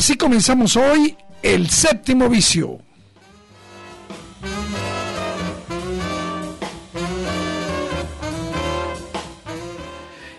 Así comenzamos hoy el séptimo vicio.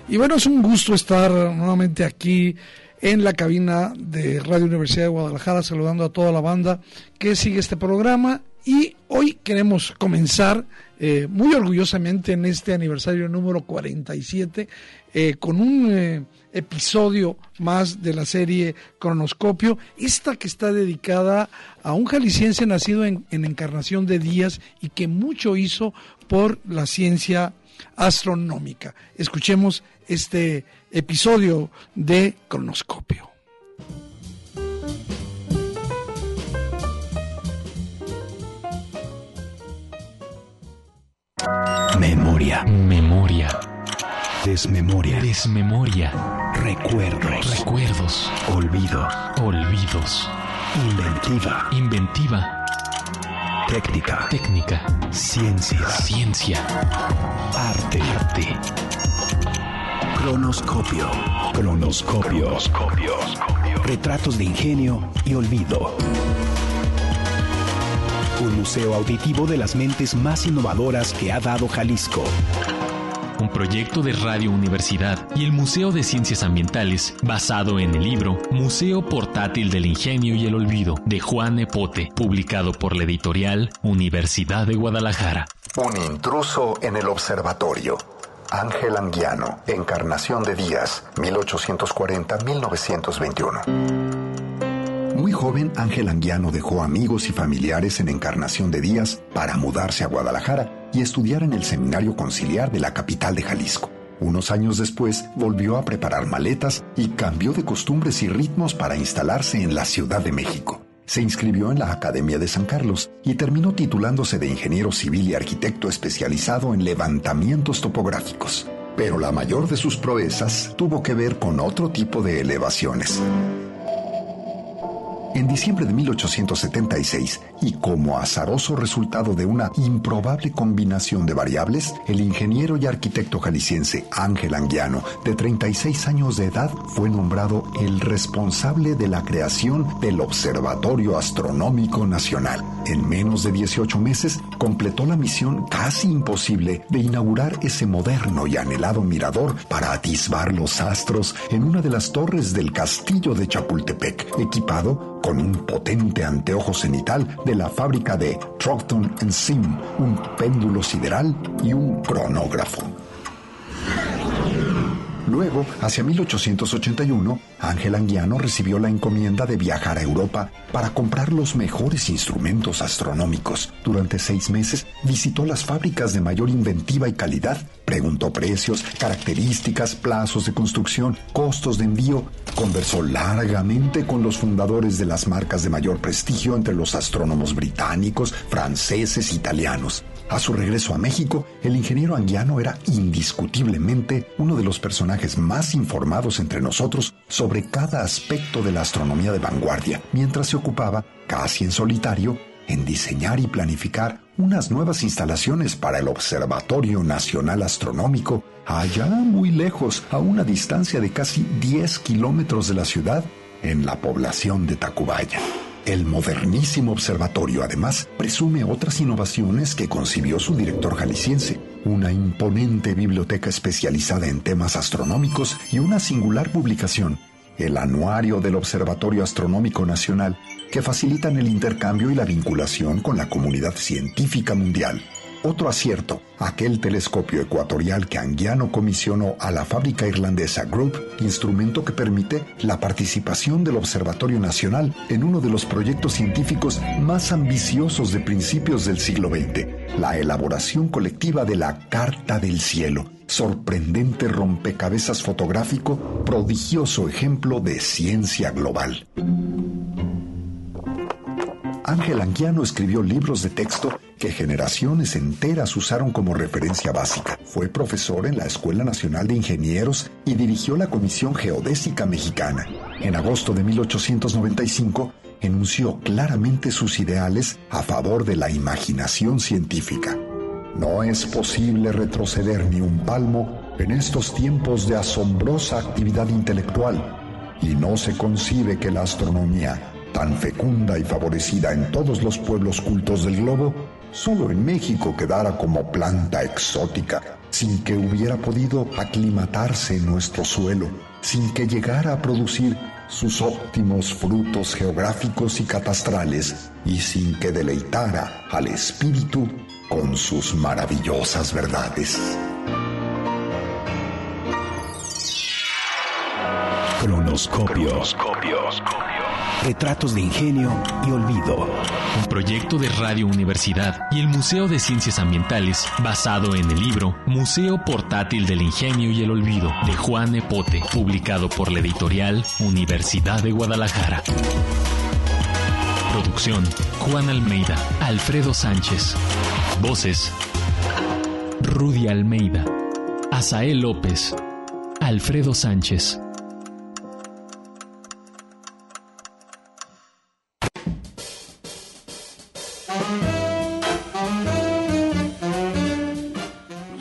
Y bueno, es un gusto estar nuevamente aquí en la cabina de Radio Universidad de Guadalajara, saludando a toda la banda que sigue este programa. Y hoy queremos comenzar eh, muy orgullosamente en este aniversario número 47 eh, con un eh, episodio más de la serie Cronoscopio, esta que está dedicada a un jalisciense nacido en, en Encarnación de Díaz y que mucho hizo por la ciencia astronómica. Escuchemos este episodio de Cronoscopio. Memoria. Memoria. Desmemoria. Desmemoria. Recuerdos. Recuerdos. Olvido. Olvidos. Inventiva. Inventiva. Técnica. Técnica. Ciencia. Ciencia. Arte. Arte. Cronoscopio. Cronoscopio. Retratos de ingenio y olvido. Un museo auditivo de las mentes más innovadoras que ha dado Jalisco. Un proyecto de Radio Universidad y el Museo de Ciencias Ambientales basado en el libro Museo Portátil del Ingenio y el Olvido de Juan Epote, publicado por la editorial Universidad de Guadalajara. Un intruso en el observatorio. Ángel Anguiano, Encarnación de Díaz, 1840-1921. Muy joven, Ángel Anguiano dejó amigos y familiares en Encarnación de Díaz para mudarse a Guadalajara y estudiar en el Seminario Conciliar de la capital de Jalisco. Unos años después volvió a preparar maletas y cambió de costumbres y ritmos para instalarse en la Ciudad de México. Se inscribió en la Academia de San Carlos y terminó titulándose de ingeniero civil y arquitecto especializado en levantamientos topográficos. Pero la mayor de sus proezas tuvo que ver con otro tipo de elevaciones. En diciembre de 1876, y como azaroso resultado de una improbable combinación de variables, el ingeniero y arquitecto jalisciense Ángel Anguiano, de 36 años de edad, fue nombrado el responsable de la creación del Observatorio Astronómico Nacional. En menos de 18 meses, completó la misión casi imposible de inaugurar ese moderno y anhelado mirador para atisbar los astros en una de las torres del castillo de Chapultepec, equipado con un potente anteojo cenital de la fábrica de Troughton Sim, un péndulo sideral y un cronógrafo. Luego, hacia 1881, Ángel Anguiano recibió la encomienda de viajar a Europa para comprar los mejores instrumentos astronómicos. Durante seis meses visitó las fábricas de mayor inventiva y calidad, preguntó precios, características, plazos de construcción, costos de envío, conversó largamente con los fundadores de las marcas de mayor prestigio entre los astrónomos británicos, franceses italianos. A su regreso a México, el ingeniero Anguiano era indiscutiblemente uno de los personajes más informados entre nosotros sobre cada aspecto de la astronomía de vanguardia, mientras se ocupaba, casi en solitario, en diseñar y planificar unas nuevas instalaciones para el Observatorio Nacional Astronómico, allá muy lejos, a una distancia de casi 10 kilómetros de la ciudad, en la población de Tacubaya. El modernísimo observatorio además presume otras innovaciones que concibió su director jalisciense, una imponente biblioteca especializada en temas astronómicos y una singular publicación, el Anuario del Observatorio Astronómico Nacional, que facilitan el intercambio y la vinculación con la comunidad científica mundial. Otro acierto, aquel telescopio ecuatorial que Anguiano comisionó a la fábrica irlandesa Group, instrumento que permite la participación del Observatorio Nacional en uno de los proyectos científicos más ambiciosos de principios del siglo XX, la elaboración colectiva de la Carta del Cielo, sorprendente rompecabezas fotográfico, prodigioso ejemplo de ciencia global. Ángel Anguiano escribió libros de texto que generaciones enteras usaron como referencia básica. Fue profesor en la Escuela Nacional de Ingenieros y dirigió la Comisión Geodésica Mexicana. En agosto de 1895 enunció claramente sus ideales a favor de la imaginación científica. No es posible retroceder ni un palmo en estos tiempos de asombrosa actividad intelectual y no se concibe que la astronomía, tan fecunda y favorecida en todos los pueblos cultos del globo, solo en México quedara como planta exótica, sin que hubiera podido aclimatarse en nuestro suelo, sin que llegara a producir sus óptimos frutos geográficos y catastrales, y sin que deleitara al espíritu con sus maravillosas verdades. Cronoscopio. Retratos de ingenio y olvido. Un proyecto de Radio Universidad y el Museo de Ciencias Ambientales basado en el libro Museo Portátil del Ingenio y el Olvido de Juan Epote, publicado por la editorial Universidad de Guadalajara. Producción Juan Almeida, Alfredo Sánchez. Voces Rudy Almeida, Asael López, Alfredo Sánchez.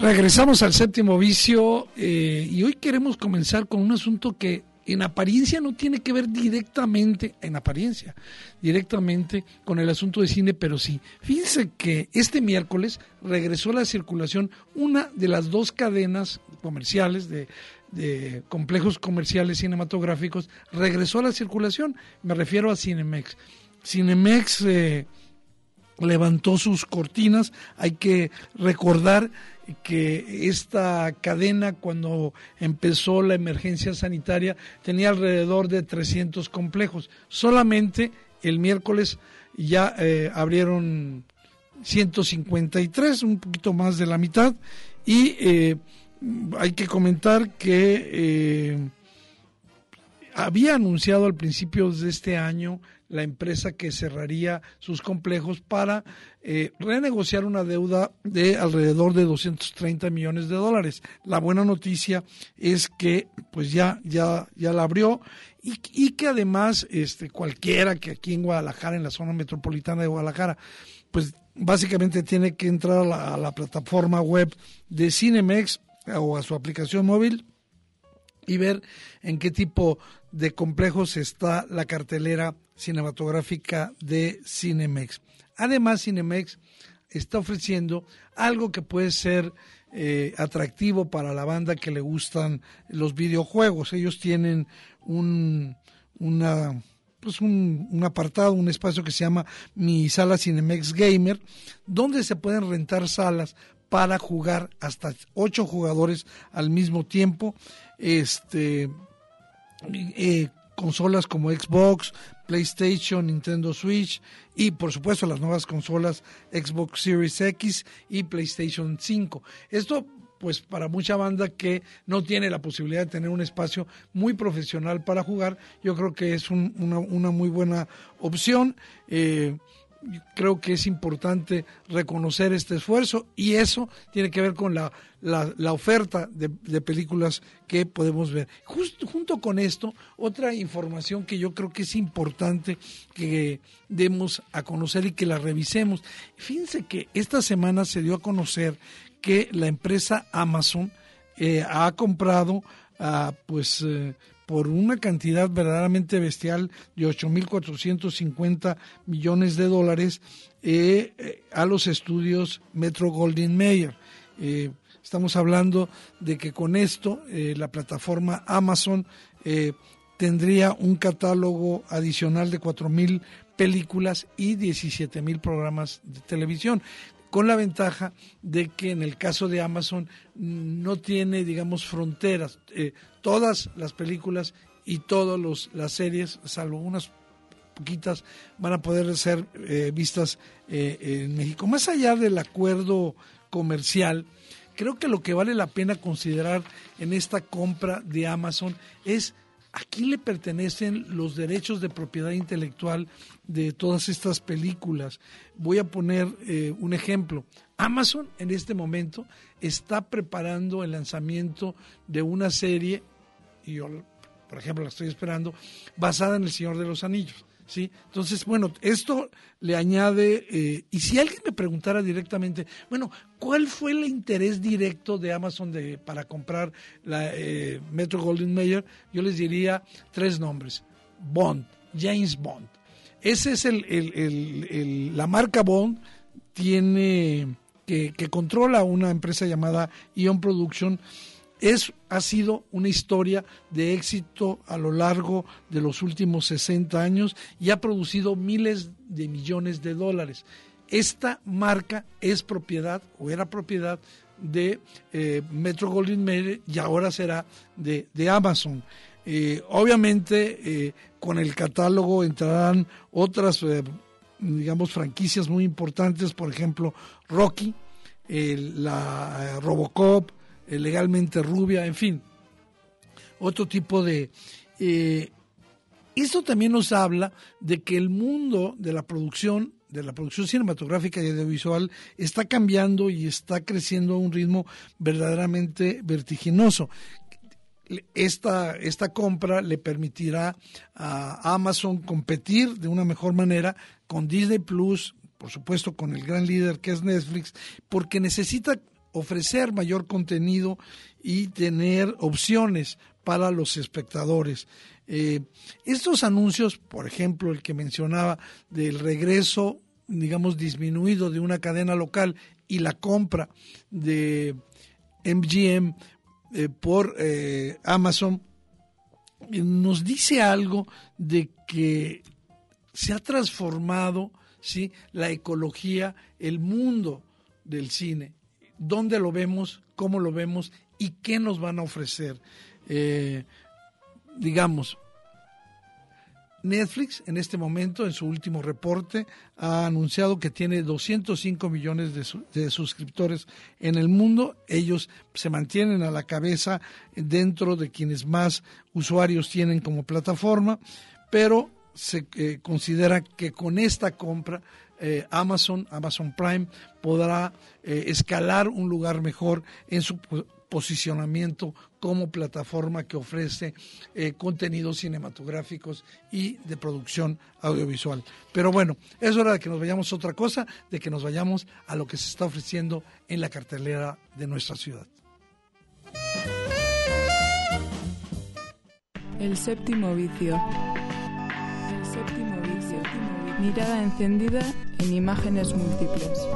Regresamos al séptimo vicio eh, y hoy queremos comenzar con un asunto que en apariencia no tiene que ver directamente, en apariencia, directamente con el asunto de cine, pero sí. Fíjense que este miércoles regresó a la circulación una de las dos cadenas comerciales de, complejos comerciales cinematográficos, regresó a la circulación, me refiero a Cinemex. Cinemex eh, levantó sus cortinas, hay que recordar que esta cadena cuando empezó la emergencia sanitaria tenía alrededor de 300 complejos. Solamente el miércoles ya eh, abrieron 153, un poquito más de la mitad, y eh, hay que comentar que eh, había anunciado al principio de este año la empresa que cerraría sus complejos para eh, renegociar una deuda de alrededor de 230 millones de dólares. La buena noticia es que pues ya, ya, ya la abrió y, que además este, cualquiera que aquí en Guadalajara, en la zona metropolitana de Guadalajara, pues básicamente tiene que entrar a la, a la plataforma web de Cinemex o a su aplicación móvil y ver en qué tipo de complejos está la cartelera cinematográfica de Cinemex. Además, Cinemex está ofreciendo algo que puede ser eh, atractivo para la banda que le gustan los videojuegos. Ellos tienen un, una, pues un, apartado, un espacio que se llama Mi Sala Cinemex Gamer, donde se pueden rentar salas para jugar hasta ocho jugadores al mismo tiempo. Este, eh, consolas como Xbox, PlayStation, Nintendo Switch y por supuesto las nuevas consolas Xbox Series X y PlayStation 5. Esto pues para mucha banda que no tiene la posibilidad de tener un espacio muy profesional para jugar, yo creo que es una, una, muy buena opción. Eh, creo que es importante reconocer este esfuerzo y eso tiene que ver con la, la, oferta de, películas que podemos ver. Justo, junto con esto, otra información que yo creo que es importante que demos a conocer y que la revisemos. Fíjense que esta semana se dio a conocer que la empresa Amazon eh, ha comprado a pues eh, por una cantidad verdaderamente bestial de 8.450 millones de dólares eh, eh, a los estudios Metro Goldwyn Mayer. Eh, estamos hablando de que con esto la plataforma Amazon tendría un catálogo adicional de 4.000 películas y 17.000 programas de televisión con la ventaja de que en el caso de Amazon no tiene, digamos, fronteras. Eh, todas las películas y todas las series, salvo unas poquitas, van a poder ser eh, vistas eh, en México. Más allá del acuerdo comercial, creo que lo que vale la pena considerar en esta compra de Amazon es a quién le pertenecen los derechos de propiedad intelectual de todas estas películas. Voy a poner eh, un ejemplo. Amazon en este momento está preparando el lanzamiento de una serie, y yo, por ejemplo, la estoy esperando, basada en El Señor de los Anillos. ¿Sí? Entonces, bueno, esto le añade, eh, y si alguien me preguntara directamente, bueno, ¿cuál fue el interés directo de Amazon de, para comprar la eh, Metro Golden Mayer? Yo les diría tres nombres. Bond, James Bond. Ese es el, la marca Bond, tiene, que, que controla una empresa llamada Ion Production, es, ha sido una historia de éxito a lo largo de los últimos 60 años y ha producido miles de millones de dólares. Esta marca es propiedad o era propiedad de eh, Metro Goldwyn Mayer y ahora será de, Amazon. Eh, obviamente eh, con el catálogo entrarán otras, digamos, franquicias muy importantes, por ejemplo, Rocky, la Robocop, legalmente rubia, en fin, otro tipo de... Eh, esto también nos habla de que el mundo de la producción de la producción cinematográfica y audiovisual está cambiando y está creciendo a un ritmo verdaderamente vertiginoso. Esta, esta compra le permitirá a Amazon competir de una mejor manera con Disney Plus, por supuesto con el gran líder que es Netflix, porque necesita ofrecer mayor contenido y tener opciones para los espectadores. Eh, estos anuncios, por ejemplo, el que mencionaba del regreso, digamos, disminuido de una cadena local y la compra de MGM eh, por eh, Amazon, nos dice algo de que se ha transformado ¿sí? la ecología, el mundo del cine dónde lo vemos, cómo lo vemos y qué nos van a ofrecer. Eh, digamos, Netflix en este momento, en su último reporte, ha anunciado que tiene 205 millones de, suscriptores en el mundo. Ellos se mantienen a la cabeza dentro de quienes más usuarios tienen como plataforma, pero se eh, considera que con esta compra eh, Amazon, Amazon Prime, podrá eh, escalar un lugar mejor en su posicionamiento como plataforma que ofrece eh, contenidos cinematográficos y de producción audiovisual. Pero bueno, es hora de que nos vayamos a otra cosa, de que nos vayamos a lo que se está ofreciendo en la cartelera de nuestra ciudad. El séptimo vicio. El séptimo. Mirada encendida en imágenes múltiples.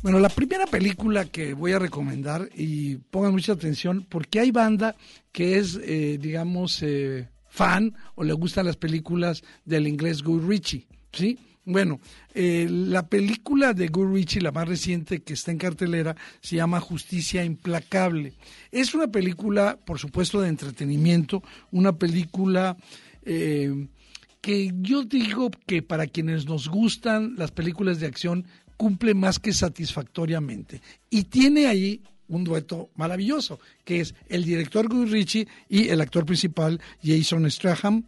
Bueno, la primera película que voy a recomendar, y pongan mucha atención, porque hay banda que es, eh, digamos, eh, fan o le gustan las películas del inglés Guy Ritchie, ¿sí? Bueno, eh, la película de Guy Ritchie, la más reciente que está en cartelera, se llama Justicia Implacable. Es una película, por supuesto, de entretenimiento, una película eh, que yo digo que para quienes nos gustan las películas de acción, cumple más que satisfactoriamente. Y tiene ahí un dueto maravilloso, que es el director Guy Ritchie y el actor principal Jason Stratham,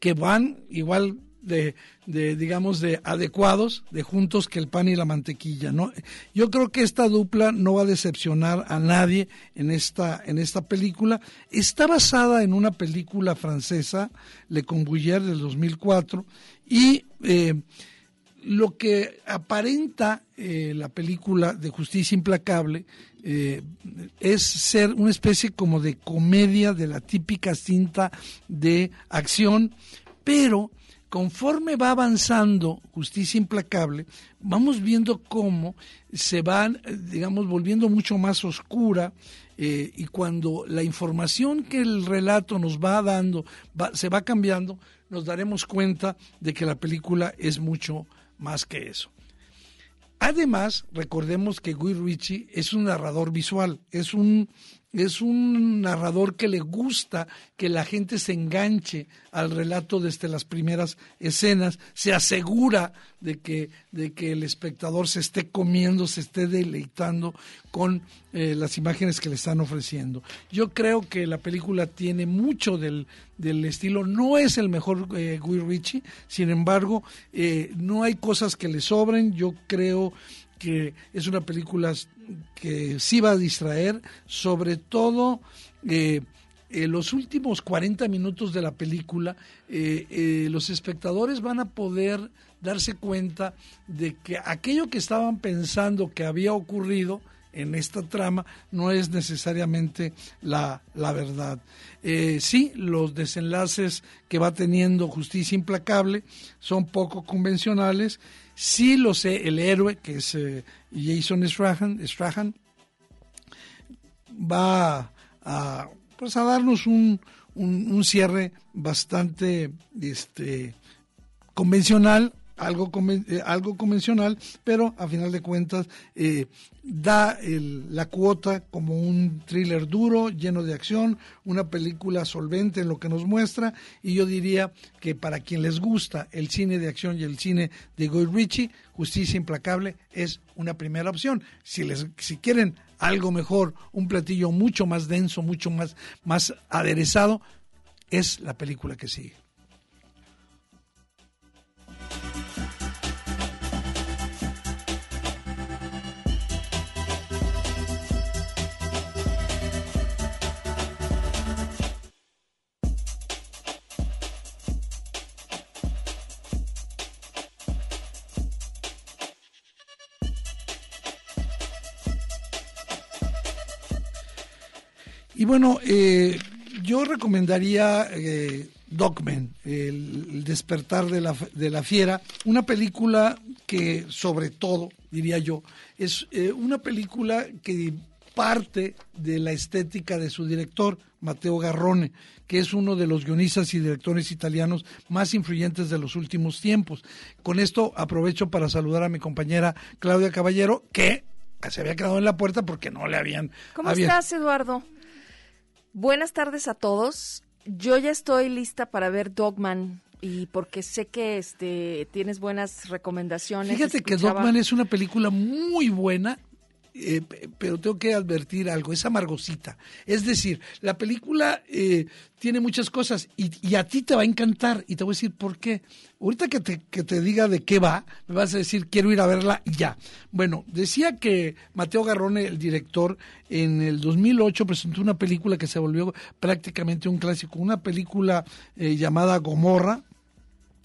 que van igual de, de, digamos, de adecuados, de juntos que el pan y la mantequilla, ¿no? Yo creo que esta dupla no va a decepcionar a nadie en esta, en esta película. Está basada en una película francesa, Le Combouillère del 2004, y eh, lo que aparenta eh, la película de Justicia Implacable eh, es ser una especie como de comedia de la típica cinta de acción, pero conforme va avanzando Justicia Implacable, vamos viendo cómo se van, digamos, volviendo mucho más oscura eh, y cuando la información que el relato nos va dando se va cambiando, nos daremos cuenta de que la película es mucho más que eso. Además, recordemos que Guy Ritchie es un narrador visual, es un es un narrador que le gusta que la gente se enganche al relato desde las primeras escenas, se asegura de que, de que el espectador se esté comiendo, se esté deleitando con eh, las imágenes que le están ofreciendo. Yo creo que la película tiene mucho del, del estilo, no es el mejor eh, Guy Ritchie, sin embargo, eh, no hay cosas que le sobren, yo creo que es una película que sí va a distraer, sobre todo eh, en los últimos 40 minutos de la película, eh, eh, los espectadores van a poder darse cuenta de que aquello que estaban pensando que había ocurrido en esta trama no es necesariamente la, la verdad. sí, los desenlaces que va teniendo Justicia Implacable son poco convencionales Sí lo sé, el héroe, que es eh, Jason Strahan, va a, pues a darnos un, un, cierre bastante este, convencional algo, eh, algo convencional, pero a final de cuentas eh, da la cuota como un thriller duro, lleno de acción, una película solvente en lo que nos muestra, y yo diría que para quien les gusta el cine de acción y el cine de Guy Ritchie, Justicia Implacable es una primera opción. Si, les, si quieren algo mejor, un platillo mucho más denso, mucho más, más aderezado, es la película que sigue. Y bueno, eh, yo recomendaría eh, Dogman, el, despertar de la, de la fiera, una película que sobre todo, diría yo, es eh, una película que parte de la estética de su director, Matteo Garrone, que es uno de los guionistas y directores italianos más influyentes de los últimos tiempos. Con esto aprovecho para saludar a mi compañera Claudia Caballero, que se había quedado en la puerta porque no le habían... ¿Cómo estás, Eduardo? Buenas tardes a todos. Yo ya estoy lista para ver Dogman y porque sé que este tienes buenas recomendaciones. Fíjate que Dogman es una película muy buena eh, pero tengo que advertir algo, es amargosita. Es decir, la película eh, tiene muchas cosas y, a ti te va a encantar y te voy a decir por qué. Ahorita que te, que te diga de qué va, me vas a decir quiero ir a verla y ya. Bueno, decía que Mateo Garrone, el director, en el 2008 presentó una película que se volvió prácticamente un clásico, una película eh, llamada Gomorra,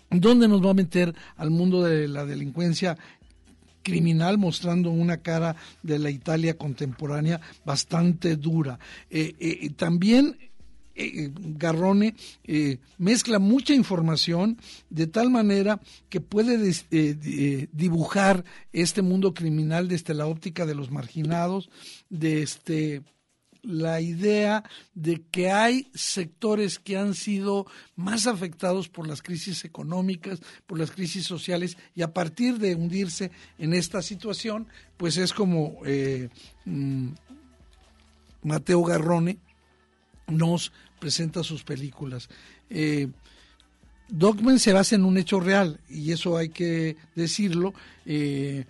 donde nos va a meter al mundo de la delincuencia criminal mostrando una cara de la Italia contemporánea bastante dura. Eh, eh, también eh, Garrone mezcla mucha información de tal manera que puede dibujar este mundo criminal desde la óptica de los marginados, de este la idea de que hay sectores que han sido más afectados por las crisis económicas, por las crisis sociales, y a partir de hundirse en esta situación, pues es como eh, mm, Mateo Garrone nos presenta sus películas. Eh, Dogman se basa en un hecho real, y eso hay que decirlo. Eh,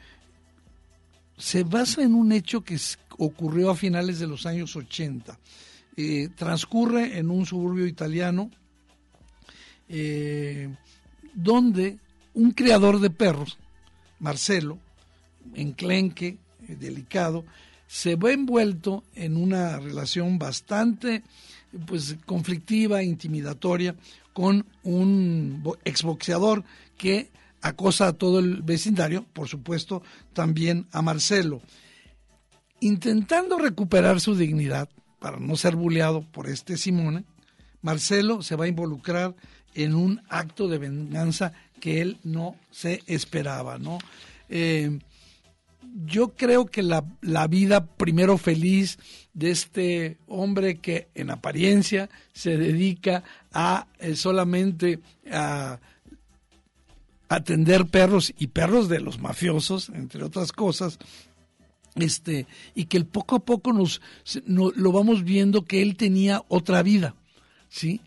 se basa en un hecho que ocurrió a finales de los años 80. Eh, transcurre en un suburbio italiano eh, donde un criador de perros, Marcelo, enclenque, eh, delicado, se ve envuelto en una relación bastante pues conflictiva, intimidatoria con un exboxeador que acosa a todo el vecindario, por supuesto, también a Marcelo. Intentando recuperar su dignidad, para no ser bulleado por este Simone, Marcelo se va a involucrar en un acto de venganza que él no se esperaba, ¿no? Eh, yo creo que la, la, vida primero feliz de este hombre que en apariencia se dedica a eh, solamente a atender perros y perros de los mafiosos, entre otras cosas, este, y que poco a poco nos, lo vamos viendo que él tenía otra vida, ¿sí?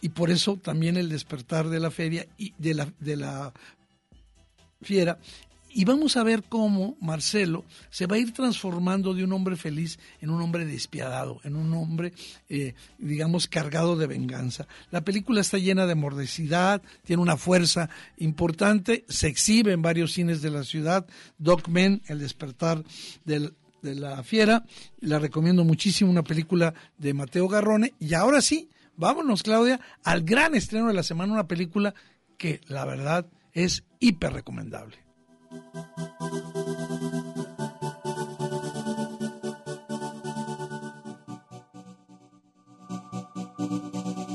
Y por eso también el despertar de la feria y de la, de la fiera y vamos a ver cómo Marcelo se va a ir transformando de un hombre feliz en un hombre despiadado, en un hombre, eh, digamos, cargado de venganza. La película está llena de mordecidad, tiene una fuerza importante, se exhibe en varios cines de la ciudad. Doc Men, El despertar de la fiera, la recomiendo muchísimo, una película de Mateo Garrone. Y ahora sí, vámonos, Claudia, al gran estreno de la semana, una película que la verdad es hiper recomendable.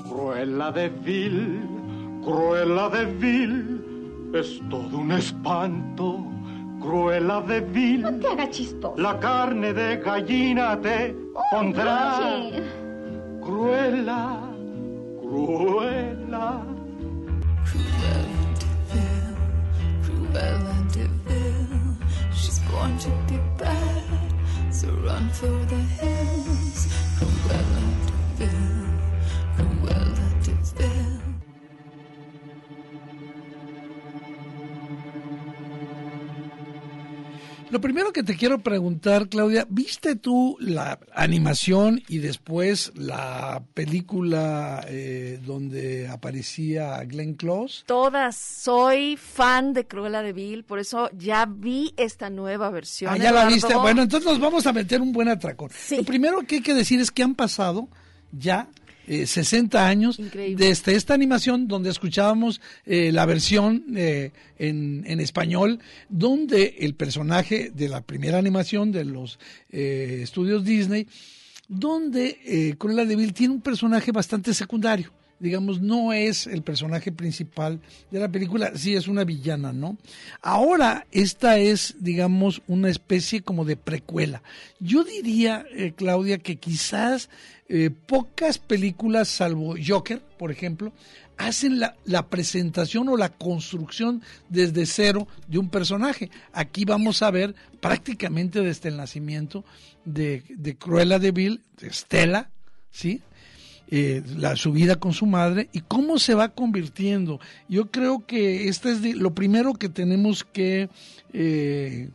Cruella de Vil, Cruella de Vil, es todo un espanto. Cruella de Vil. No te hagas chistoso. La carne de gallina te pondrá. Cruella, Cruella. Born to be bad, so run for the hills from where life feels. Lo primero que te quiero preguntar, Claudia, ¿viste tú la animación y después la película eh, donde aparecía Glenn Close? Todas. Soy fan de Cruella de Vil, por eso ya vi esta nueva versión. Ah, ya la viste. Bueno, entonces nos vamos a meter un buen atracón. Lo primero que hay que decir es que han pasado ya 60 eh, años desde esta animación donde escuchábamos eh, la versión eh, en, en, español, donde el personaje de la primera animación de los estudios Disney, donde Cruella de Vil tiene un personaje bastante secundario digamos, no es el personaje principal de la película, sí es una villana, ¿no? Ahora, esta es, digamos, una especie como de precuela. Yo diría, eh, Claudia, que quizás eh, pocas películas, salvo Joker, por ejemplo, hacen la, la, presentación o la construcción desde cero de un personaje. Aquí vamos a ver prácticamente desde el nacimiento de, de Cruella de Vil, de Stella, ¿sí? Eh, la, su vida con su madre y cómo se va convirtiendo. Yo creo que este es lo primero que tenemos que eh,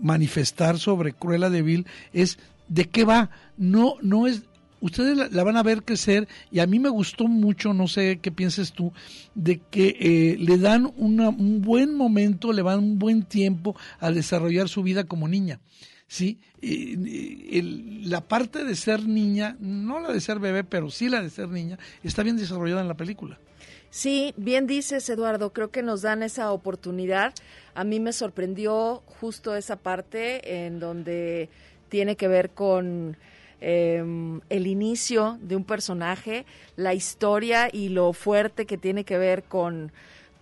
manifestar sobre Cruella de Vil es de qué va. No, no es ustedes la, van a ver crecer y a mí me gustó mucho, no sé qué pienses tú, de que eh, le dan un buen momento, le dan un buen tiempo a desarrollar su vida como niña. ¿Sí? la parte de ser niña, no la de ser bebé, pero sí la de ser niña, está bien desarrollada en la película. Sí, bien dices, Eduardo, creo que nos dan esa oportunidad. A mí me sorprendió justo esa parte en donde tiene que ver con em, el inicio de un personaje, la historia y lo fuerte que tiene que ver con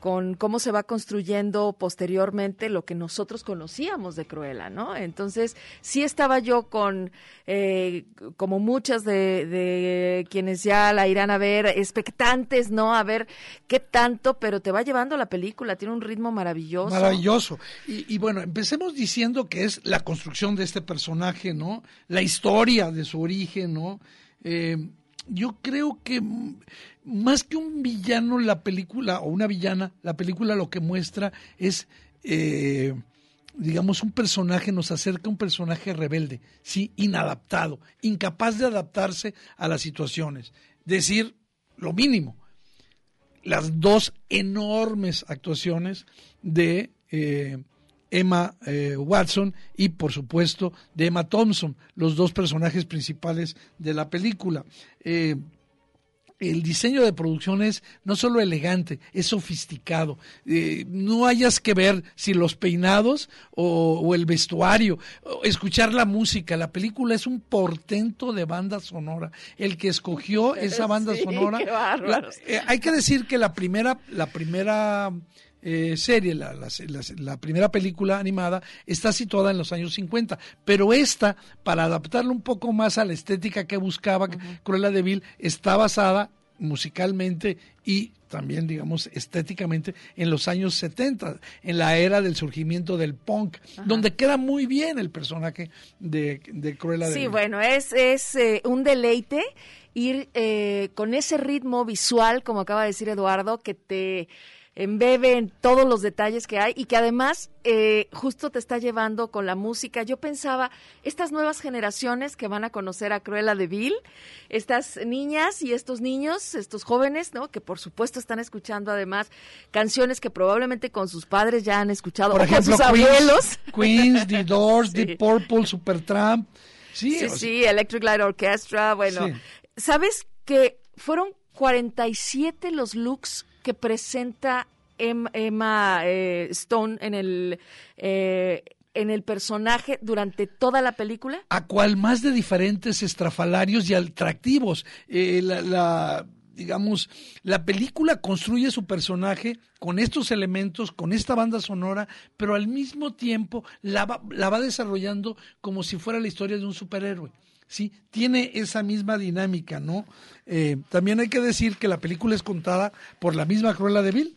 con cómo se va construyendo posteriormente lo que nosotros conocíamos de Cruella, ¿no? Entonces, sí estaba yo con, eh, como muchas de, quienes ya la irán a ver, expectantes, ¿no? A ver qué tanto, pero te va llevando la película, tiene un ritmo maravilloso. Maravilloso. Y, bueno, empecemos diciendo que es la construcción de este personaje, ¿no? La historia de su origen, ¿no? Eh, yo creo que más que un villano, la película, o una villana, la película lo que muestra es, eh, digamos, un personaje, nos acerca un personaje rebelde, sí, inadaptado, incapaz de adaptarse a las situaciones. Decir lo mínimo. Las dos enormes actuaciones de eh, Emma eh, Watson y por supuesto de Emma Thompson, los dos personajes principales de la película el diseño de producción es no solo elegante, es sofisticado. Eh, no hayas que ver si los peinados o, el vestuario, escuchar la música. La película es un portento de banda sonora. El que escogió esa banda sonora. Eh, hay que decir que la primera, la primera eh, serie, la, la, primera película animada, está situada en los años 50, pero esta, para adaptarla un poco más a la estética que buscaba Cruella de Vil, está basada musicalmente y también, digamos, estéticamente en los años 70, en la era del surgimiento del punk, donde queda muy bien el personaje de, de Cruella de Sí, bueno, es, es eh, un deleite ir eh, con ese ritmo visual, como acaba de decir Eduardo, que te embebe en todos los detalles que hay y que además eh, justo te está llevando con la música. Yo pensaba, estas nuevas generaciones que van a conocer a Cruella de Vil, estas niñas y estos niños, estos jóvenes, ¿no? Que por supuesto están escuchando además canciones que probablemente con sus padres ya han escuchado, por ejemplo, con sus abuelos. Queens, The Doors, The Purple, Supertramp. Sí, sí, sí, Electric Light Orchestra, bueno. ¿Sabes que fueron 47 los looks que presenta Emma eh, Stone en el eh, en el personaje durante toda la película? A cual más de diferentes estrafalarios y atractivos. Eh, la, digamos, la película construye su personaje con estos elementos, con esta banda sonora, pero al mismo tiempo la va, la va desarrollando como si fuera la historia de un superhéroe. ¿Sí? Tiene esa misma dinámica, ¿no? Eh, también hay que decir que la película es contada por la misma Cruella de Vil,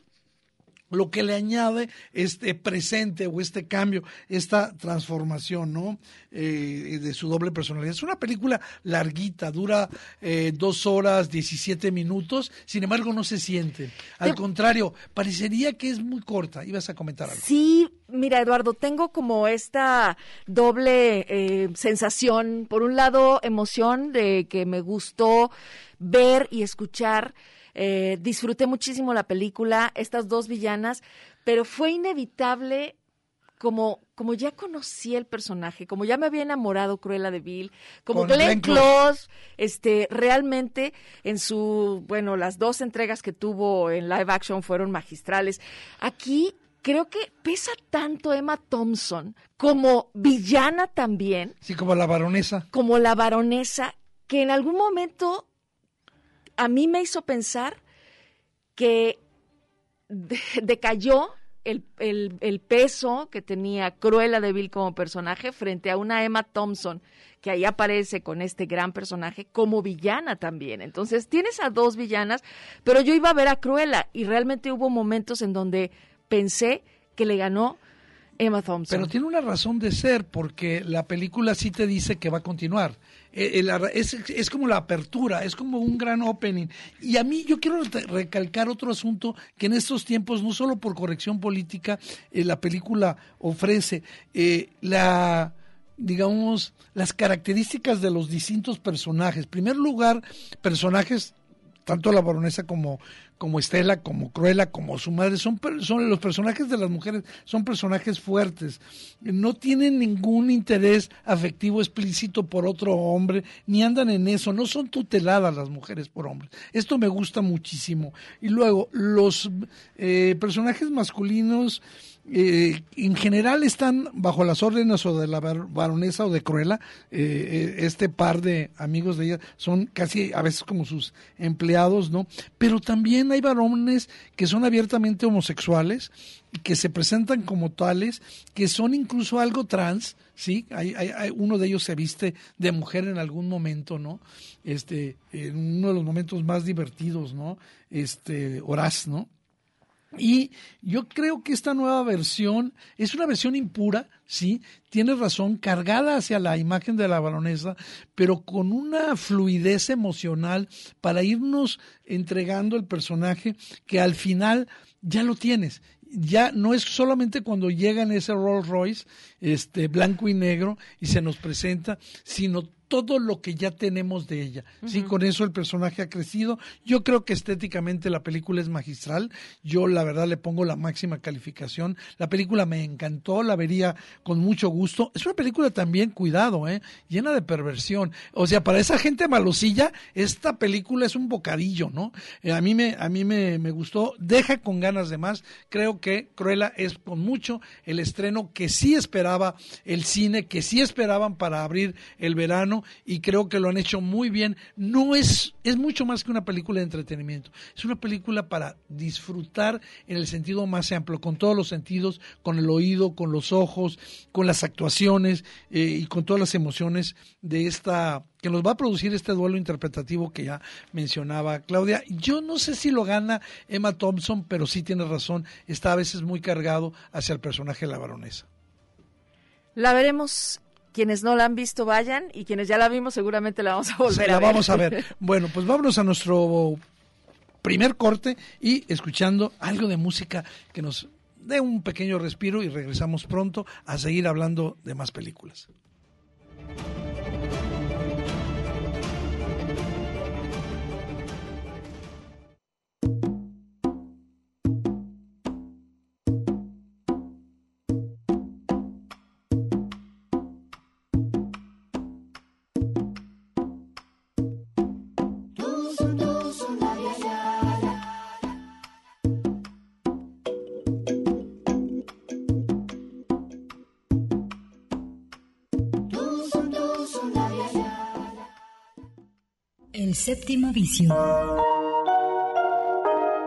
lo que le añade este presente o este cambio, esta transformación, ¿no? Eh, de su doble personalidad. Es una película larguita, dura eh, dos horas, 17 minutos, sin embargo no se siente. Al contrario, parecería que es muy corta. Ibas a comentar algo. Sí, mira Eduardo, tengo como esta doble eh, sensación. Por un lado, emoción de que me gustó ver y escuchar eh, disfruté muchísimo la película, estas dos villanas, pero fue inevitable como, como ya conocí el personaje, como ya me había enamorado Cruella de Vil, como Glenn, Close, este, realmente en su, bueno, las dos entregas que tuvo en live action fueron magistrales. Aquí creo que pesa tanto Emma Thompson como villana también. Sí, como la baronesa. Como la baronesa, que en algún momento a mí me hizo pensar que decayó el, el, peso que tenía Cruella de Vil como personaje frente a una Emma Thompson que ahí aparece con este gran personaje como villana también. Entonces tienes a dos villanas, pero yo iba a ver a Cruella y realmente hubo momentos en donde pensé que le ganó Emma Thompson. Pero tiene una razón de ser porque la película sí te dice que va a continuar. Eh, eh, es, es, como la apertura, es como un gran opening. Y a mí yo quiero recalcar otro asunto que en estos tiempos, no solo por corrección política, eh, la película ofrece, la digamos, las características de los distintos personajes. En primer lugar, personajes tanto la baronesa como, como Estela, como Cruella, como su madre, son, son los personajes de las mujeres, son personajes fuertes, no tienen ningún interés afectivo explícito por otro hombre, ni andan en eso, no son tuteladas las mujeres por hombres. Esto me gusta muchísimo. Y luego, los eh, personajes masculinos, eh, en general están bajo las órdenes o de la baronesa o de Cruella. Eh, eh, este par de amigos de ella son casi a veces como sus empleados, ¿no? Pero también hay varones que son abiertamente homosexuales que se presentan como tales, que son incluso algo trans, ¿sí? Hay, hay, uno de ellos se viste de mujer en algún momento, ¿no? Este, en uno de los momentos más divertidos, ¿no? Este, Horaz, ¿no? Y yo creo que esta nueva versión es una versión impura, sí, tiene razón, cargada hacia la imagen de la baronesa, pero con una fluidez emocional para irnos entregando el personaje que al final ya lo tienes. Ya no es solamente cuando llega en ese Rolls Royce, este blanco y negro, y se nos presenta, sino todo lo que ya tenemos de ella. Sí, con eso el personaje ha crecido. Yo creo que estéticamente la película es magistral. Yo la verdad le pongo la máxima calificación. La película me encantó, la vería con mucho gusto. Es una película también, cuidado, ¿eh? llena de perversión. O sea, para esa gente malosilla, esta película es un bocadillo, ¿no? Eh, a mí me a mí me, me gustó, deja con ganas de más. Creo que Cruella es con mucho el estreno que sí esperaba el cine, que sí esperaban para abrir el verano y creo que lo han hecho muy bien. No es, es mucho más que una película de entretenimiento, es una película para disfrutar en el sentido más amplio, con todos los sentidos, con el oído, con los ojos, con las actuaciones eh, y con todas las emociones de esta que nos va a producir este duelo interpretativo que ya mencionaba Claudia. Yo no sé si lo gana Emma Thompson, pero sí tiene razón, está a veces muy cargado hacia el personaje de la baronesa. La veremos quienes no la han visto vayan y quienes ya la vimos seguramente la vamos a volver a ver. La vamos a ver. Bueno, pues vámonos a nuestro primer corte y escuchando algo de música que nos dé un pequeño respiro y regresamos pronto a seguir hablando de más películas. Séptimo vicio.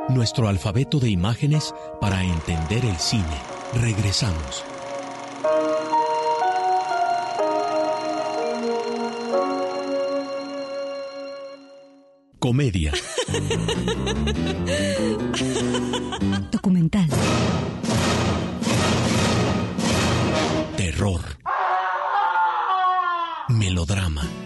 Nuestro alfabeto de imágenes para entender el cine. Regresamos. Comedia. Documental. Terror. Melodrama.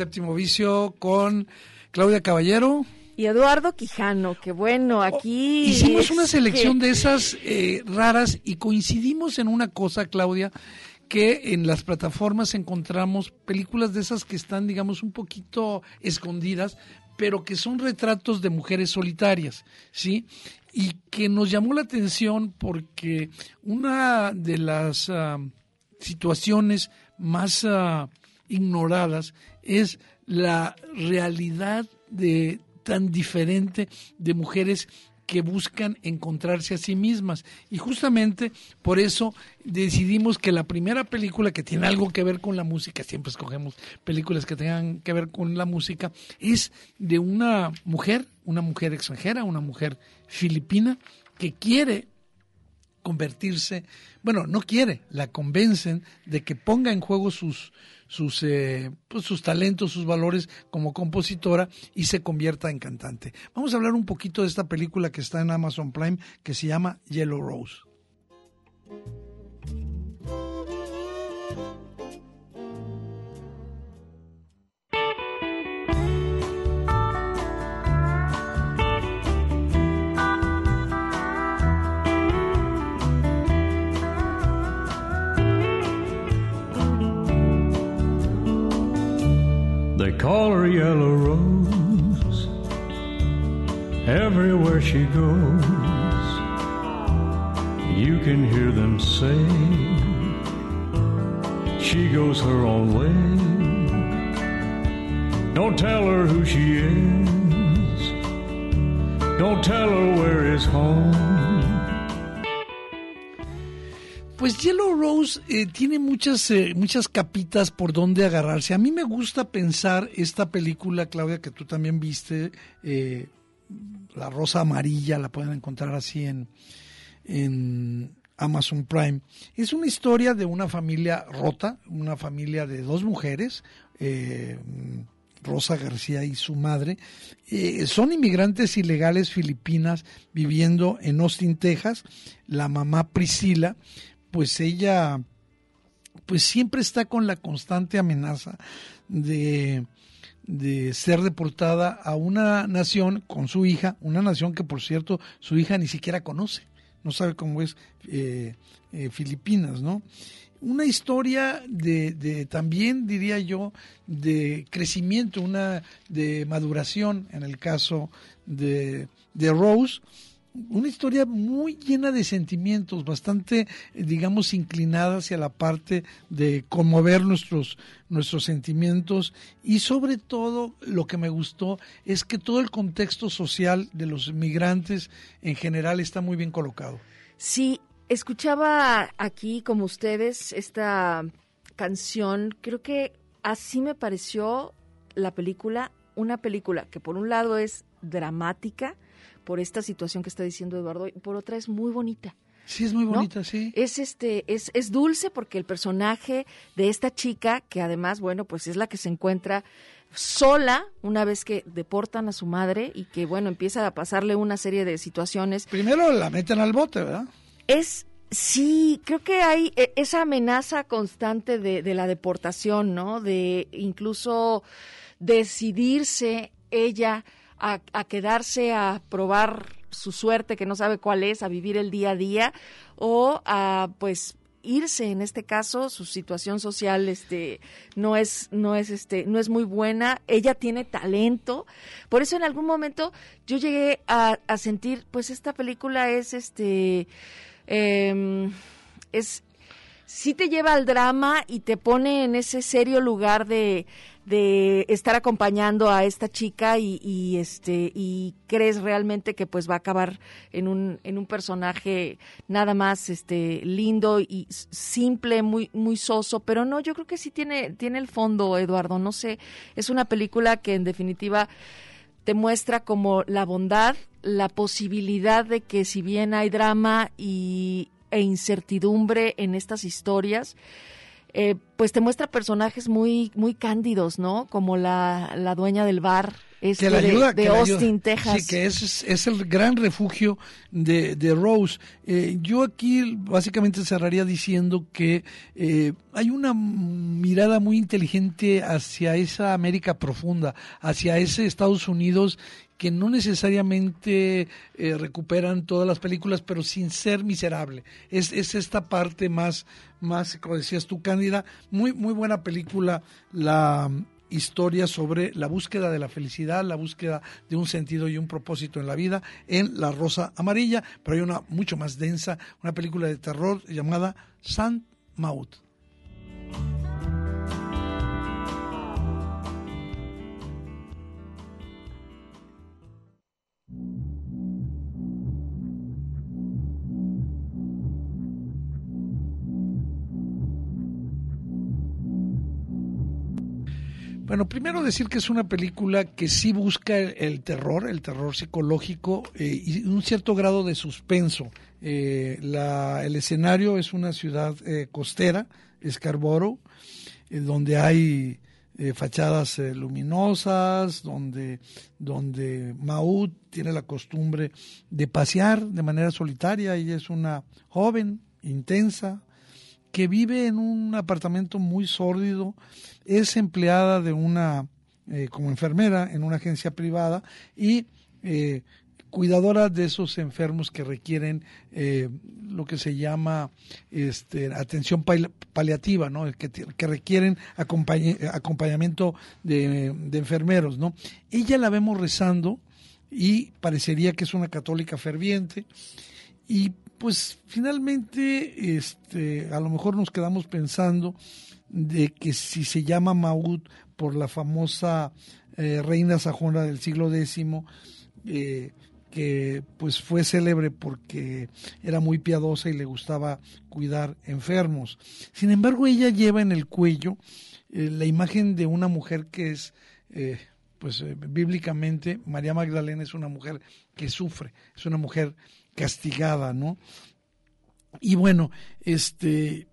Séptimo vicio con Claudia Caballero. Y Eduardo Quijano, que bueno, aquí... Hicimos una selección de esas eh, raras y coincidimos en una cosa, Claudia, que en las plataformas encontramos películas de esas que están, digamos, un poquito escondidas, pero que son retratos de mujeres solitarias, ¿sí? Y que nos llamó la atención porque una de las ah, situaciones más ah, ignoradas es la realidad de tan diferente de mujeres que buscan encontrarse a sí mismas. Y justamente por eso decidimos que la primera película que tiene algo que ver con la música, siempre escogemos películas que tengan que ver con la música, es de una mujer, una mujer extranjera, una mujer filipina, que quiere convertirse, bueno, no quiere, la convencen de que ponga en juego sus, sus, eh, pues, sus talentos, sus valores como compositora y se convierta en cantante. Vamos a hablar un poquito de esta película que está en Amazon Prime que se llama Yellow Rose. They call her Yellow Rose everywhere she goes. You can hear them say she goes her own way. Don't tell her who she is. Don't tell her where is home. Pues Yellow Rose eh, tiene muchas, eh, muchas capitas por donde agarrarse. A mí me gusta pensar esta película, Claudia, que tú también viste, eh, La Rosa Amarilla, la pueden encontrar así en, en Amazon Prime. Es una historia de una familia rota, una familia de dos mujeres, eh, Rosa García y su madre, eh, son inmigrantes ilegales filipinas viviendo en Austin, Texas. La mamá Priscila, pues ella, pues siempre está con la constante amenaza de, de ser deportada a una nación con su hija, una nación que por cierto su hija ni siquiera conoce, no sabe cómo es eh, eh, Filipinas, ¿no? una historia de, de, también diría yo de crecimiento, una de maduración en el caso de, de Rose, una historia muy llena de sentimientos, bastante, digamos, inclinada hacia la parte de conmover nuestros, nuestros sentimientos y sobre todo lo que me gustó es que todo el contexto social de los migrantes en general está muy bien colocado. Sí, Escuchaba aquí, como ustedes, esta canción. Creo que así me pareció la película, una película que por un lado es dramática, por esta situación que está diciendo Eduardo, y por otra es muy bonita. Sí, es muy bonita, sí. Es este, es, es dulce porque el personaje de esta chica, que además, bueno, pues es la que se encuentra sola una vez que deportan a su madre y que, bueno, empieza a pasarle una serie de situaciones. Primero la meten al bote, ¿verdad? es Sí, creo que hay e, esa amenaza constante de, de, la deportación, ¿no? De incluso decidirse ella a, quedarse a probar su suerte, que no sabe cuál es, a vivir el día a día, o a pues irse en este caso su situación social este no es no es este no es muy buena ella tiene talento. Por eso en algún momento yo llegué a, sentir pues esta película es este eh, es sí te lleva al drama y te pone en ese serio lugar de, de estar acompañando a esta chica y, y, este y crees realmente que pues va a acabar en un en un personaje nada más este lindo y simple muy muy soso. Pero no yo creo que sí tiene tiene el fondo Eduardo. No sé es una película que en definitiva te muestra como la bondad la posibilidad de que si bien hay drama y, e incertidumbre en estas historias, eh, pues te muestra personajes muy muy cándidos, ¿no? Como la, la dueña del bar este de, Austin, Texas. Sí, que es, es el gran refugio de, de Rose. Eh, yo aquí básicamente cerraría diciendo que eh, hay una mirada muy inteligente hacia esa América profunda, hacia ese Estados Unidos que no necesariamente eh, recuperan todas las películas, pero sin ser miserable. Es, es esta parte más, más, como decías tú, Cándida, muy, muy buena película, la historia sobre la búsqueda de la felicidad, la búsqueda de un sentido y un propósito en la vida en La Rosa Amarilla, pero hay una mucho más densa, una película de terror llamada San Maud. Bueno, primero decir que es una película que sí busca el, terror, el terror psicológico eh, y un cierto grado de suspenso. Eh, la, el escenario es una ciudad eh, costera, Scarborough, donde hay fachadas luminosas, donde, donde Maud tiene la costumbre de pasear de manera solitaria. Ella es una joven, intensa, que vive en un apartamento muy sórdido, es empleada de una, eh, como enfermera en una agencia privada y eh, cuidadora de esos enfermos que requieren eh, lo que se llama este, atención paliativa, ¿no? que, que requieren acompañamiento de, de, enfermeros. ¿no? Ella la vemos rezando y parecería que es una católica ferviente y pues finalmente este, a lo mejor nos quedamos pensando de que si se llama Maud por la famosa eh, reina sajona del siglo X, eh, que pues fue célebre porque era muy piadosa y le gustaba cuidar enfermos. Sin embargo, ella lleva en el cuello eh, la imagen de una mujer que es, pues bíblicamente, María Magdalena es una mujer que sufre, es una mujer castigada, ¿no? Y bueno, este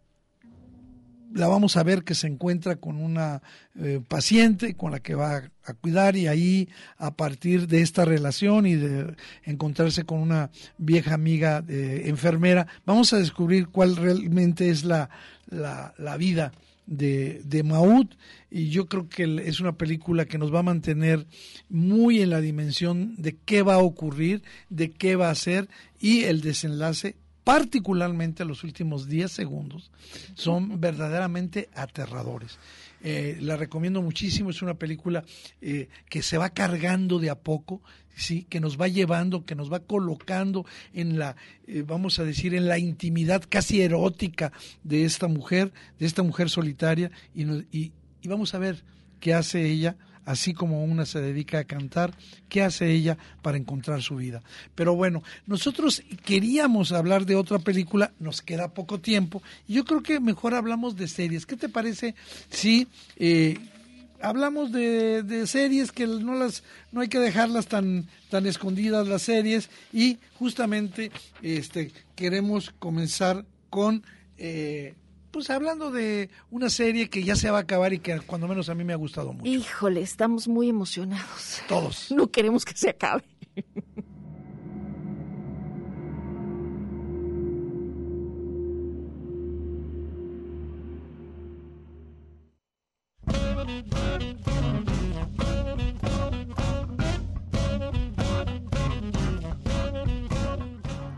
la vamos a ver que se encuentra con una eh, paciente con la que va a cuidar y ahí a partir de esta relación y de encontrarse con una vieja amiga de enfermera, vamos a descubrir cuál realmente es la, la, la vida de, de Maud y yo creo que es una película que nos va a mantener muy en la dimensión de qué va a ocurrir, de qué va a ser y el desenlace particularmente los últimos 10 segundos, son verdaderamente aterradores. Eh, la recomiendo muchísimo, es una película eh, que se va cargando de a poco, sí, que nos va llevando, que nos va colocando en la, eh, vamos a decir, en la intimidad casi erótica de esta mujer, de esta mujer solitaria, y, y, y vamos a ver qué hace ella así como una se dedica a cantar, ¿qué hace ella para encontrar su vida? Pero bueno, nosotros queríamos hablar de otra película, nos queda poco tiempo, y yo creo que mejor hablamos de series. ¿Qué te parece si eh, hablamos de, series que no las no hay que dejarlas tan tan escondidas las series y justamente este queremos comenzar con eh, pues hablando de una serie que ya se va a acabar y que cuando menos a mí me ha gustado mucho. Híjole, estamos muy emocionados. Todos. No queremos que se acabe.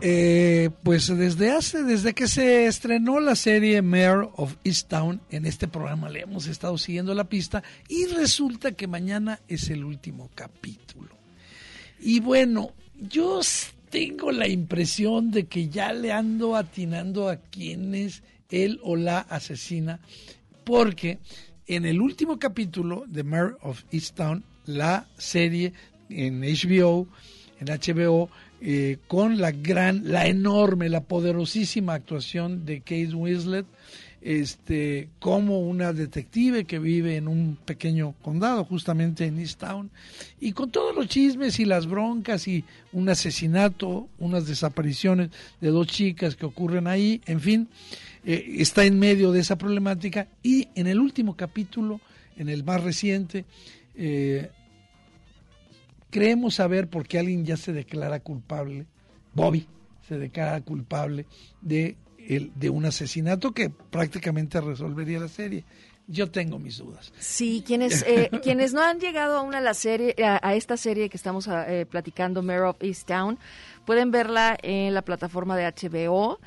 Eh, pues desde hace, desde que se estrenó la serie Mayor of Easttown, en este programa le hemos estado siguiendo la pista y resulta que mañana es el último capítulo. Y bueno, yo tengo la impresión de que ya le ando atinando a quién es él o la asesina, porque en el último capítulo de Mayor of Easttown, la serie en HBO, en HBO, eh, con la gran, la enorme, la poderosísima actuación de Kate Winslet, este, como una detective que vive en un pequeño condado, justamente en Easttown, y con todos los chismes y las broncas y un asesinato, unas desapariciones de dos chicas que ocurren ahí, en fin, eh, está en medio de esa problemática y en el último capítulo, en el más reciente, eh, creemos saber por qué alguien ya se declara culpable, Bobby se declara culpable de, el, de un asesinato que prácticamente resolvería la serie. Yo tengo mis dudas. Sí, quienes eh, quienes no han llegado aún a la serie a, esta serie que estamos eh, platicando, Mayor of Easttown, pueden verla en la plataforma de HBO.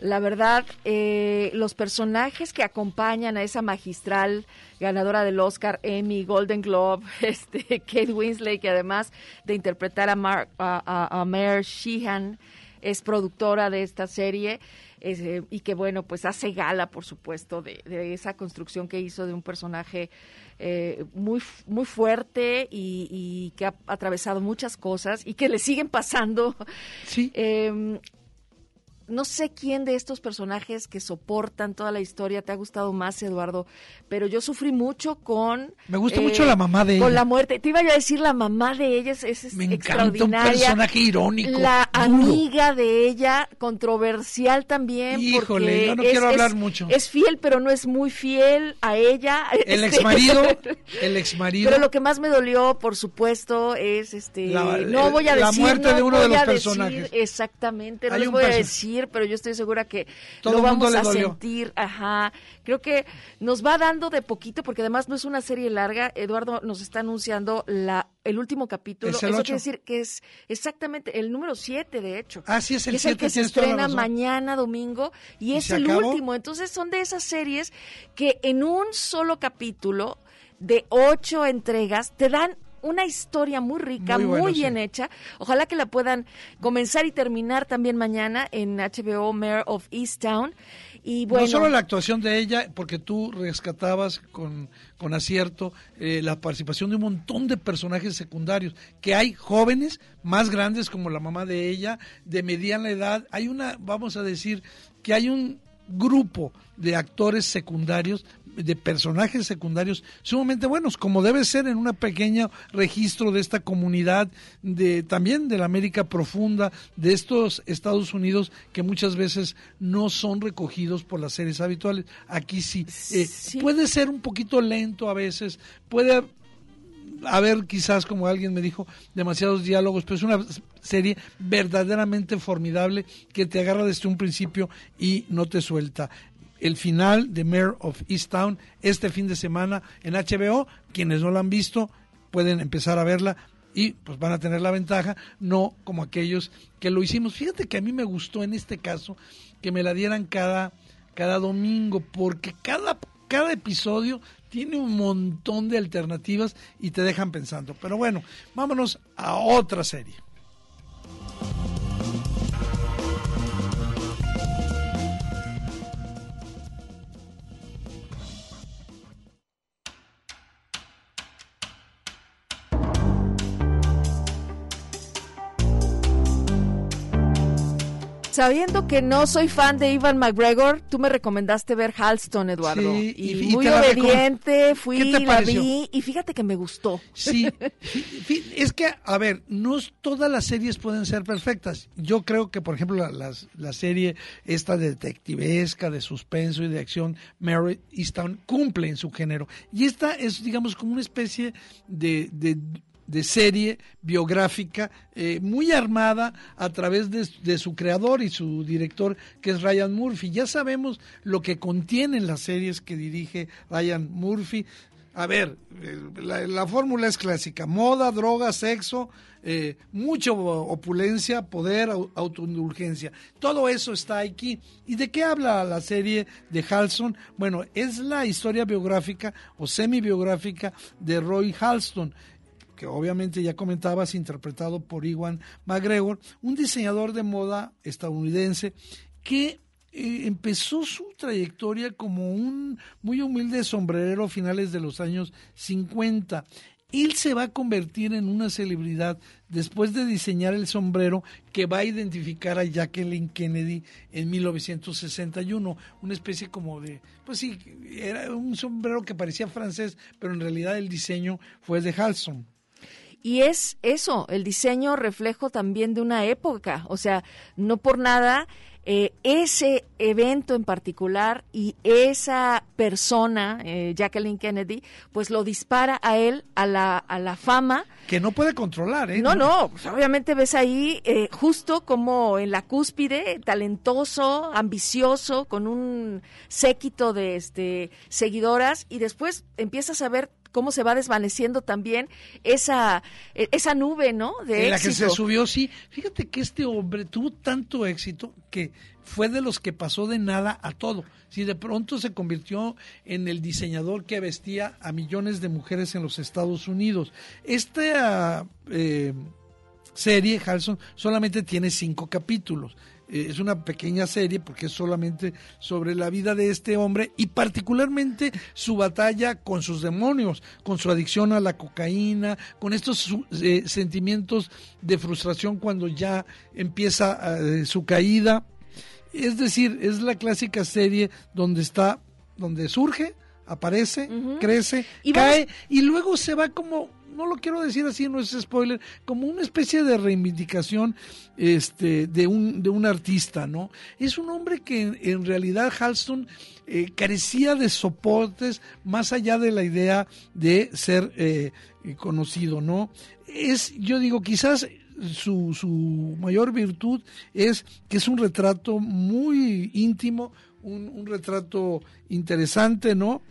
La verdad, eh, los personajes que acompañan a esa magistral ganadora del Oscar, Emmy, Golden Globe, este, Kate Winslet, que además de interpretar a, Mar, a, Mare Sheehan, es productora de esta serie eh, y que, bueno, pues hace gala, por supuesto, de, esa construcción que hizo de un personaje eh, muy, muy fuerte y, que ha atravesado muchas cosas y que le siguen pasando. Sí. No sé quién de estos personajes que soportan toda la historia te ha gustado más, Eduardo, pero yo sufrí mucho con... Me gusta mucho la mamá de ella. Con la muerte. Te iba yo a decir, la mamá de ella es, es Me encanta un personaje irónico. La amiga de ella, controversial también. Híjole, yo no quiero hablar mucho. Es fiel, pero no es muy fiel a ella. El ex marido, el ex marido. Pero lo que más me dolió, por supuesto, es este... no voy a decir... La muerte de uno de los personajes. exactamente, no les voy a decir pero yo estoy segura que lo vamos a sentir. Ajá. Creo que nos va dando de poquito, porque además no es una serie larga. Eduardo nos está anunciando la el último capítulo. Eso quiere decir que es exactamente el número 7, de hecho. Ah, sí, es el 7. que se estrena mañana, domingo, y, es el último. Entonces son de esas series que en un solo capítulo de ocho entregas te dan una historia muy rica, muy, bien hecha. Ojalá que la puedan comenzar y terminar también mañana en HBO Mayor of Easttown. Y bueno, no solo la actuación de ella, porque tú rescatabas con, con acierto eh, la participación de un montón de personajes secundarios, que hay jóvenes más grandes como la mamá de ella, de mediana edad. Hay una, vamos a decir, que hay un grupo de actores secundarios de personajes secundarios sumamente buenos, como debe ser en un pequeño registro de esta comunidad, de también de la América profunda, de estos Estados Unidos que muchas veces no son recogidos por las series habituales. Aquí sí. Eh, puede ser un poquito lento a veces, puede haber quizás, como alguien me dijo, demasiados diálogos, pero es una serie verdaderamente formidable que te agarra desde un principio y no te suelta el final de Mayor of Easttown este fin de semana en HBO. Quienes no la han visto pueden empezar a verla y pues van a tener la ventaja, no como aquellos que lo hicimos. Fíjate que a mí me gustó en este caso que me la dieran cada, cada domingo, porque cada, cada episodio tiene un montón de alternativas y te dejan pensando. Pero bueno, vámonos a otra serie. Sabiendo que no soy fan de Ivan McGregor, tú me recomendaste ver Halston, Eduardo. Sí, y, muy obediente, fui, la vi y fíjate que me gustó. Sí, es que, a ver, no todas las series pueden ser perfectas. Yo creo que, por ejemplo, la, la, serie esta detectivesca, de suspenso y de acción, Mary Easttown, cumple en su género. Y esta es, digamos, como una especie de de serie biográfica eh, muy armada a través de, su creador y su director que es Ryan Murphy. Ya sabemos lo que contienen las series que dirige Ryan Murphy. A ver, eh, la, fórmula es clásica, moda, droga, sexo, eh, mucha opulencia, poder, autoindulgencia. Todo eso está aquí. ¿Y de qué habla la serie de Halston? Bueno, es la historia biográfica o semi-biográfica de Roy Halston que obviamente ya comentabas, interpretado por Iwan McGregor, un diseñador de moda estadounidense que eh, empezó su trayectoria como un muy humilde sombrerero a finales de los años 50. Él se va a convertir en una celebridad después de diseñar el sombrero que va a identificar a Jacqueline Kennedy en 1961, una especie como de, pues sí, era un sombrero que parecía francés, pero en realidad el diseño fue de Halston. Y es eso, el diseño reflejo también de una época, o sea, no por nada eh, ese evento en particular y esa persona, eh, Jacqueline Kennedy, pues lo dispara a él a la, a la fama. Que no puede controlar, ¿eh? No, no, pues obviamente ves ahí eh, justo como en la cúspide, talentoso, ambicioso, con un séquito de este, seguidoras y después empiezas a ver cómo se va desvaneciendo también esa, e, esa nube, ¿no? De en la que se subió, sí. Fíjate que este hombre tuvo tanto éxito que fue de los que pasó de nada a todo. Si de pronto se convirtió en el diseñador que vestía a millones de mujeres en los Estados Unidos. Esta eh, serie, Halson, solamente tiene cinco capítulos. Es una pequeña serie porque es solamente sobre la vida de este hombre y particularmente su batalla con sus demonios, con su adicción a la cocaína, con estos eh, sentimientos de frustración cuando ya empieza eh, su caída. Es decir, es la clásica serie donde está, donde surge, aparece, crece, cae y luego se va como no lo quiero decir así, no es spoiler, como una especie de reivindicación este, de, un, de un artista, ¿no? Es un hombre que en, realidad Halston eh, carecía de soportes más allá de la idea de ser eh, conocido, ¿no? Es, yo digo, quizás su, su mayor virtud es que es un retrato muy íntimo, un, un retrato interesante, ¿no?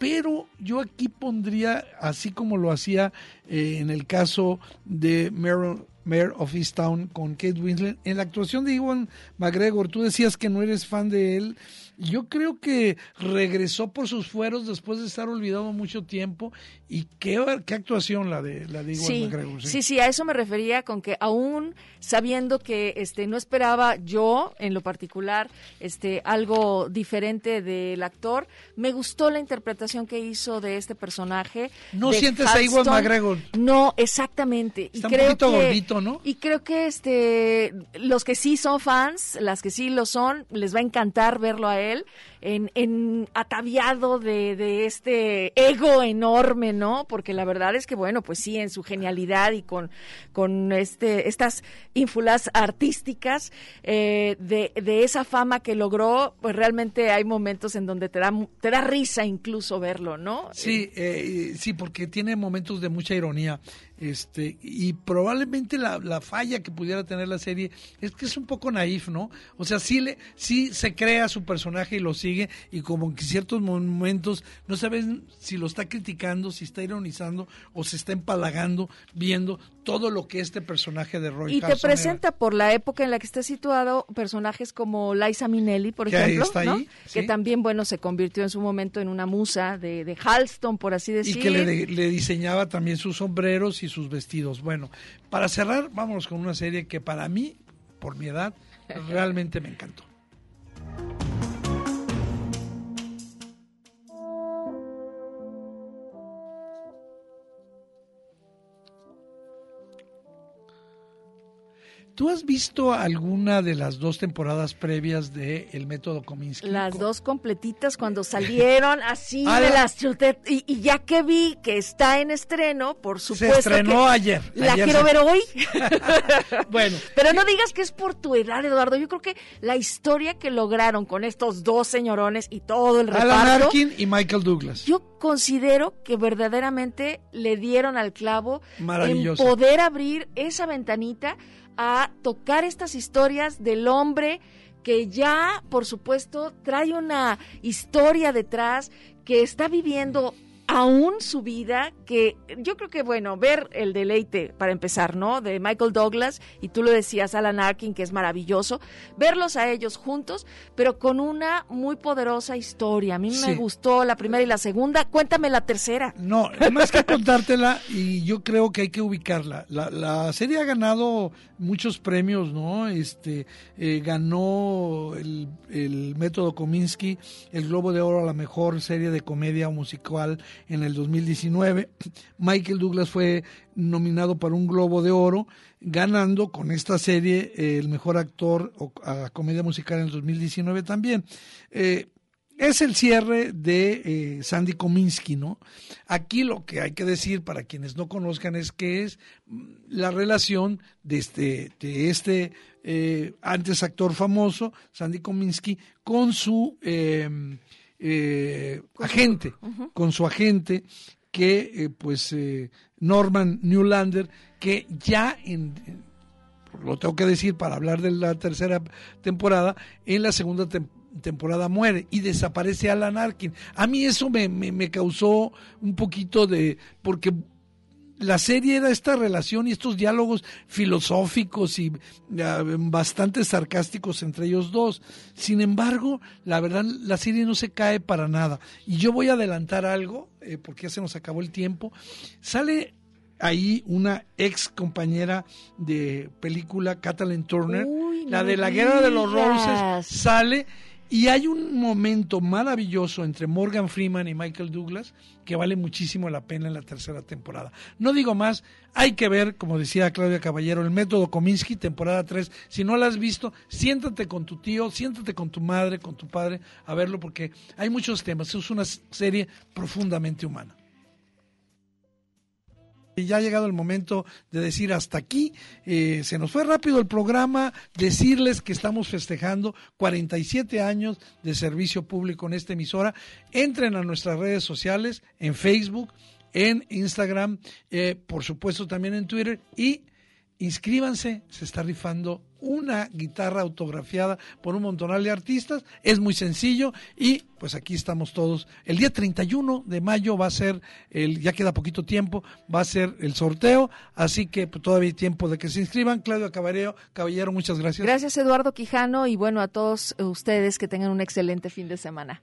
Pero yo aquí pondría, así como lo hacía eh, en el caso de Mayor of Easttown con Kate Winslet, en la actuación de Iwan McGregor, tú decías que no eres fan de él, yo creo que regresó por sus fueros después de estar olvidado mucho tiempo y qué, qué actuación la de la de sí, Sí. sí, a eso me refería con que aún sabiendo que este no esperaba yo en lo particular este algo diferente del actor, me gustó la interpretación que hizo de este personaje. No sientes a Iwan McGregor. No, exactamente. Está y creo un poquito gordito, ¿no? Y creo que este los que sí son fans, las que sí lo son, les va a encantar verlo a él él en, en ataviado de, de este ego enorme, ¿no? Porque la verdad es que, bueno, pues sí, en su genialidad y con, con este, estas ínfulas artísticas eh, de, de esa fama que logró, pues realmente hay momentos en donde te da, te da risa incluso verlo, ¿no? Sí, eh, sí, porque tiene momentos de mucha ironía. Este, y probablemente la, la, falla que pudiera tener la serie es que es un poco naif, ¿no? O sea, sí, le, sí se crea su personaje y lo sigue, y como en ciertos momentos no saben si lo está criticando, si está ironizando o se está empalagando viendo todo lo que este personaje de Roy Y te presenta por la época en la que está situado personajes como Liza Minnelli, por ejemplo, ¿no? que también, bueno, se convirtió en su momento en una musa de, de Halston, por así decir. Y que le, le diseñaba también sus sombreros y sus vestidos. Bueno, para cerrar, vámonos con una serie que para mí, por mi edad, realmente me encantó. ¿Tú has visto alguna de las dos temporadas previas de El Método Kominsky? Las dos completitas cuando salieron, así de las y, y, ya que vi que está en estreno, por supuesto. Se estrenó ayer. La quiero ver hoy. bueno. Pero no digas que es por tu edad, Eduardo. Yo creo que la historia que lograron con estos dos señorones y todo el reparto. Alan Arkin y Michael Douglas. Yo considero que verdaderamente le dieron al clavo en poder abrir esa ventanita a tocar estas historias del hombre que ya, por supuesto, trae una historia detrás, que está viviendo aún su vida, que yo creo que, bueno, ver el deleite, para empezar, ¿no? De Michael Douglas, y tú lo decías, Alan Arkin, que es maravilloso, verlos a ellos juntos, pero con una muy poderosa historia. A mí me gustó la primera y la segunda, cuéntame la tercera. No, más que contártela, y yo creo que hay que ubicarla. La, la serie ha ganado muchos premios, ¿no? Este, eh, ganó el, el método Kominsky, el Globo de Oro a la mejor serie de comedia musical en el 2019. Michael Douglas fue nominado para un Globo de Oro, ganando con esta serie eh, el mejor actor a comedia musical en el 2019 también. Eh, es el cierre de eh, Sandy Kominsky, ¿no? Aquí lo que hay que decir para quienes no conozcan es que es mm, la relación de este, de este antes actor famoso, Sandy Kominsky, con su eh, agente, con su agente, que eh, pues eh, Norman Newlander, que ya en, lo tengo que decir para hablar de la tercera temporada, en la segunda temporada muere y desaparece Alan Arkin. A mí eso me, me, me causó un poquito de, porque la serie era esta relación y estos diálogos filosóficos y bastante sarcásticos entre ellos dos. Sin embargo, la verdad, la serie no se cae para nada. Y yo voy a adelantar algo, eh, porque ya se nos acabó el tiempo. Sale ahí una ex compañera de película, Kathleen Turner, la de la Guerra de los Roses, sale y hay un momento maravilloso entre Morgan Freeman y Michael Douglas que vale muchísimo la pena en la tercera temporada. No digo más, hay que ver, como decía Claudia Caballero, el método Kominsky, temporada 3. Si no la has visto, siéntate con tu tío, siéntate con tu madre, con tu padre a verlo porque hay muchos temas. Es una serie profundamente humana ya ha llegado el momento de decir hasta aquí. Eh, se nos fue rápido el programa. Decirles que estamos festejando 47 años de servicio público en esta emisora. Entren a nuestras redes sociales, en Facebook, en Instagram, eh, por supuesto también en Twitter y inscríbanse, se está rifando una guitarra autografiada por un montonal de artistas, es muy sencillo y pues aquí estamos todos. El día 31 de mayo va a ser, el, ya queda poquito tiempo, va a ser el sorteo, así que pues, todavía hay tiempo de que se inscriban. Claudio Caballero, Caballero, muchas gracias. Gracias Eduardo Quijano y bueno a todos ustedes que tengan un excelente fin de semana.